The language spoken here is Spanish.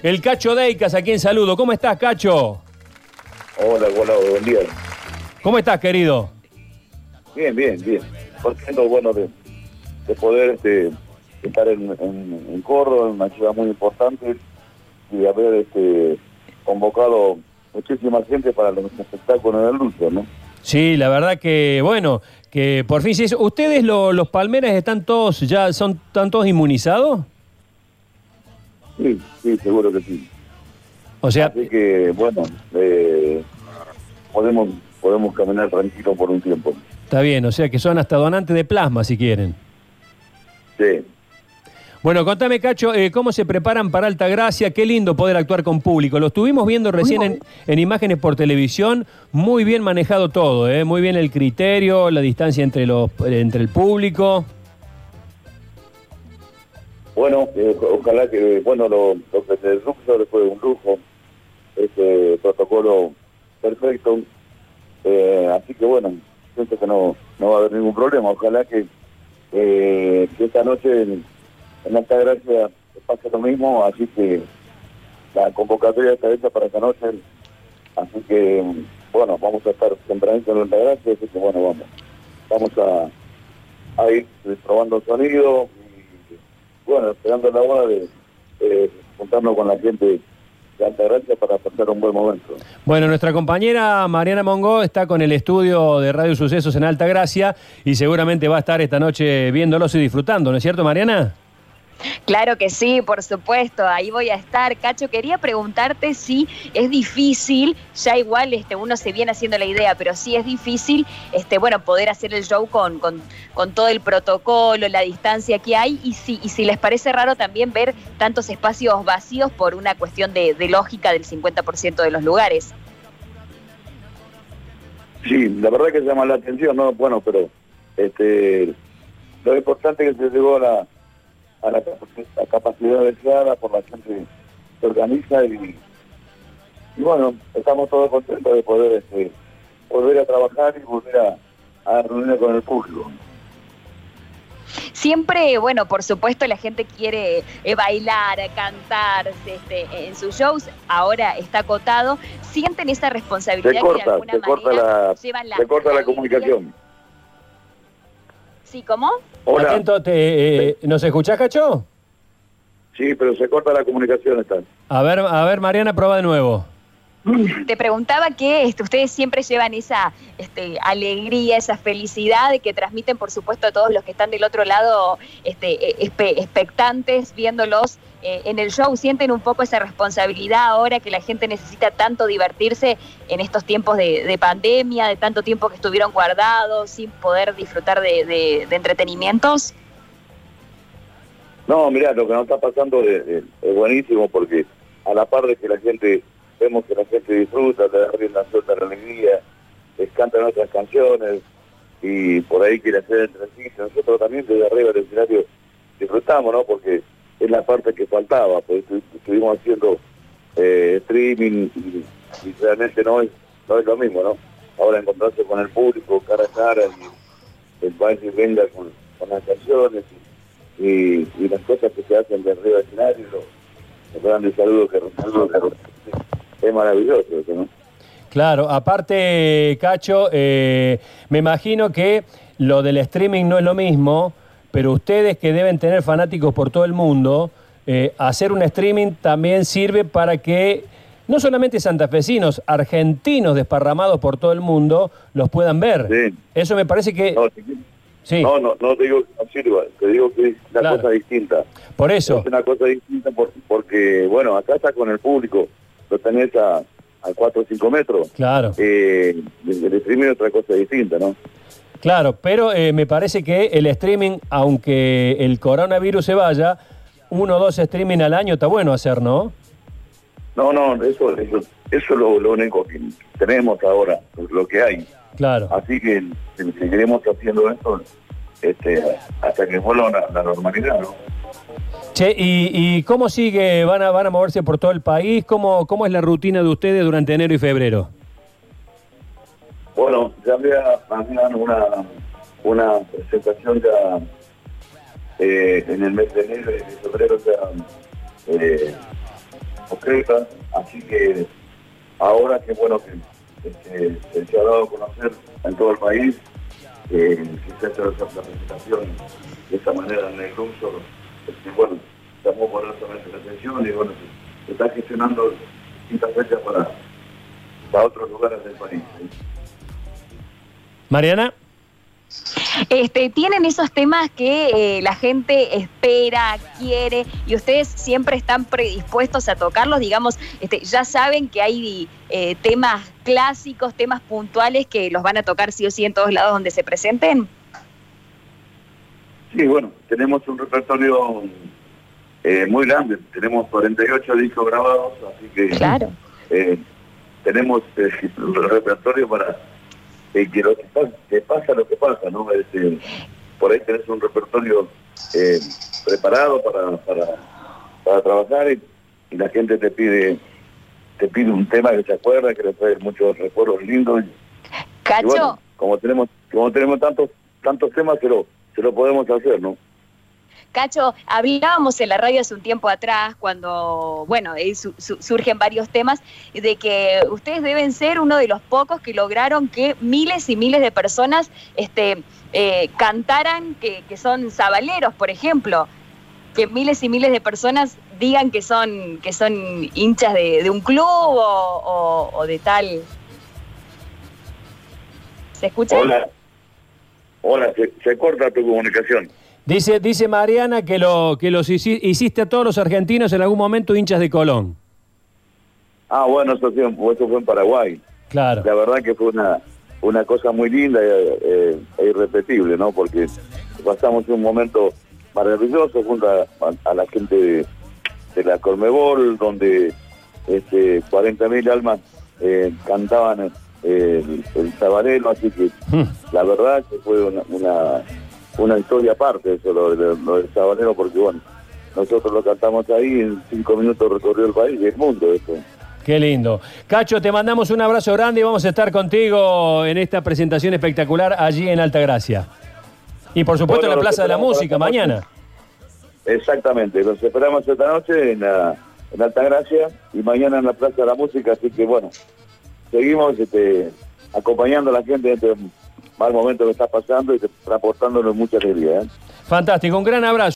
El Cacho Deicas, a quien saludo. ¿Cómo estás, Cacho? Hola, hola, buen día. ¿Cómo estás, querido? Bien, bien, bien. Contento, bueno, de, de poder este, estar en, en, en Córdoba, en una ciudad muy importante, y haber este, convocado muchísima gente para los espectáculos de Lucio, ¿no? Sí, la verdad que, bueno, que por fin hizo. ¿Ustedes, lo- los palmeras, están todos ya, son, están todos inmunizados? Sí, sí, seguro que sí. O sea, Así que, bueno, eh, podemos, podemos caminar tranquilo por un tiempo. está bien, o sea que son hasta donantes de plasma, si quieren. Sí. Bueno, contame, Cacho, eh, ¿cómo se preparan para Altagracia? Qué lindo poder actuar con público. Lo estuvimos viendo recién en, en imágenes por televisión. Muy bien manejado todo, ¿eh? muy bien el criterio, la distancia entre, los, entre el público. Bueno, eh, ojalá que, bueno, lo, que se Luxor fue un lujo, este protocolo perfecto, eh, así que bueno, siento que no, no va a haber ningún problema, ojalá que, eh, esta noche en, en Altagracia pase lo mismo, así que la convocatoria está hecha para esta noche, así que, bueno, vamos a estar tempranito en Altagracia, así que bueno, vamos, vamos a, a ir probando sonido, bueno, esperando la hora de eh, juntarnos con la gente de Altagracia para pasar un buen momento. Bueno, nuestra compañera Mariana Mongo está con el estudio de Radio Sucesos en Altagracia y seguramente va a estar esta noche viéndolos y disfrutando, ¿no es cierto, Mariana? Claro que sí, por supuesto, ahí voy a estar. Cacho, quería preguntarte si es difícil, ya igual este, uno se viene haciendo la idea, pero sí es difícil este, bueno, poder hacer el show con, con, con todo el protocolo, la distancia que hay, y si, y si les parece raro también ver tantos espacios vacíos por una cuestión de, lógica del 50% de los lugares. Sí, la verdad que llama la atención, ¿no? Bueno, pero este lo importante es que se llegó a la, a la, la capacidad deseada por la gente que se organiza y, y bueno, estamos todos contentos de poder este, volver a trabajar y volver a, a reunirnos con el público. Siempre, bueno, por supuesto la gente quiere eh, bailar, cantar este, en sus shows, ahora está acotado. ¿Sienten esa responsabilidad que de corta, alguna corta manera la, llevan la, se corta la comunicación. Sí, ¿cómo? Hola. Atento, te- eh, ¿Nos escuchás, Cacho? Sí, pero se corta la comunicación, está. A ver, a ver, Mariana, prueba de nuevo. Te preguntaba que este, ustedes siempre llevan esa este, alegría, esa felicidad que transmiten, por supuesto, a todos los que están del otro lado este, espe- expectantes, viéndolos eh, en el show. ¿Sienten un poco esa responsabilidad ahora que la gente necesita tanto divertirse en estos tiempos de, de pandemia, de tanto tiempo que estuvieron guardados, sin poder disfrutar de, entretenimientos? No, mirá, lo que nos está pasando es, buenísimo porque a la par de que la gente, vemos que la gente disfruta, le da rienda suelta la alegría, les cantan otras canciones y por ahí quiere hacer el ejercicio. Nosotros también desde arriba del escenario disfrutamos, ¿no? Porque es la parte que faltaba, estu- estuvimos haciendo eh, streaming y, realmente no es, no es lo mismo, ¿no? Ahora encontrarse con el público cara a cara y el baile y venga con, con las canciones y, y, las cosas que se hacen de arriba del escenario, los, los grandes saludos que recibimos, es maravilloso eso, ¿no? Claro, aparte, Cacho, eh, me imagino que lo del streaming no es lo mismo, pero ustedes que deben tener fanáticos por todo el mundo, eh, hacer un streaming también sirve para que no solamente santafesinos, argentinos desparramados por todo el mundo los puedan ver. Sí. Eso me parece que... No, Sí, no, no, no te digo que no sirva, te digo que es una Claro. cosa distinta. por eso. Es una cosa distinta por- porque, bueno, acá está con el público, lo tenés a, a 4 o 5 metros. Claro. Eh, el streaming es otra cosa distinta, ¿no? Claro, pero eh, me parece que el streaming, aunque el coronavirus se vaya, uno o dos streaming al año está bueno hacer, ¿no? No, no, eso, eso, eso es lo, lo único que tenemos ahora, lo que hay. Claro. Así que seguiremos haciendo esto este, hasta que vuelva la, la normalidad, ¿no? Che, ¿y, y cómo sigue? ¿Van a, ¿Van a moverse por todo el país? ¿Cómo, ¿Cómo es la rutina de ustedes durante enero y febrero? Bueno, ya había, habían una, una presentación ya eh, en el mes de enero y febrero ya eh, concretas, así que ahora que bueno que, que se ha dado a conocer en todo el país, eh, que se ha hecho esa presentación de esa manera en el curso, este, bueno, estamos poderosamente la atención y bueno, se, está gestionando distintas fechas para, para otros lugares del país. Mariana. Este, tienen esos temas que eh, la gente espera, quiere y ustedes siempre están predispuestos a tocarlos, digamos, este, ya saben que hay eh, temas clásicos, temas puntuales que los van a tocar sí o sí en todos lados donde se presenten. Sí, bueno, tenemos un repertorio eh, muy grande, tenemos 48 discos grabados, así que claro. tenemos el repertorio para eh, que lo que pasa, que pasa lo que pasa, ¿no? Este, por ahí tenés un repertorio eh, preparado para, para, para trabajar y, la gente te pide te pide un tema que se acuerda, que le trae muchos recuerdos lindos. Cacho. como tenemos como tenemos tantos tantos temas, se lo, se lo podemos hacer, ¿no? Cacho, hablábamos en la radio hace un tiempo atrás, cuando, bueno, surgen varios temas, de que ustedes deben ser uno de los pocos que lograron que miles y miles de personas este, eh, cantaran que, son sabaleros, por ejemplo. Que miles y miles de personas digan que son, que son hinchas de, un club o, de tal. ¿Se escucha? Hola. Hola, se corta tu comunicación. Dice, dice Mariana que, lo, que los hiciste a todos los argentinos en algún momento hinchas de Colón. Ah, bueno, eso, sí, eso fue en Paraguay. Claro. La verdad que fue una, una cosa muy linda e, irrepetible, ¿no? Porque pasamos un momento maravilloso junto a, la gente de, la Colmebol, donde este, 40.000 almas eh, cantaban el, el así que hmm. la verdad que fue una una historia aparte eso, lo, del sabanero, porque bueno, nosotros lo cantamos ahí, en cinco minutos recorrió el país y el mundo eso. Qué lindo. Cacho, te mandamos un abrazo grande y vamos a estar contigo en esta presentación espectacular allí en Altagracia. Y por supuesto en la Plaza de la Música, mañana. Exactamente, los esperamos esta noche en, la, en Altagracia y mañana en la Plaza de la Música, así que bueno, seguimos este, acompañando a la gente este mal momento que está pasando y aportándonos mucha alegría. ¿eh? Fantástico, un gran abrazo.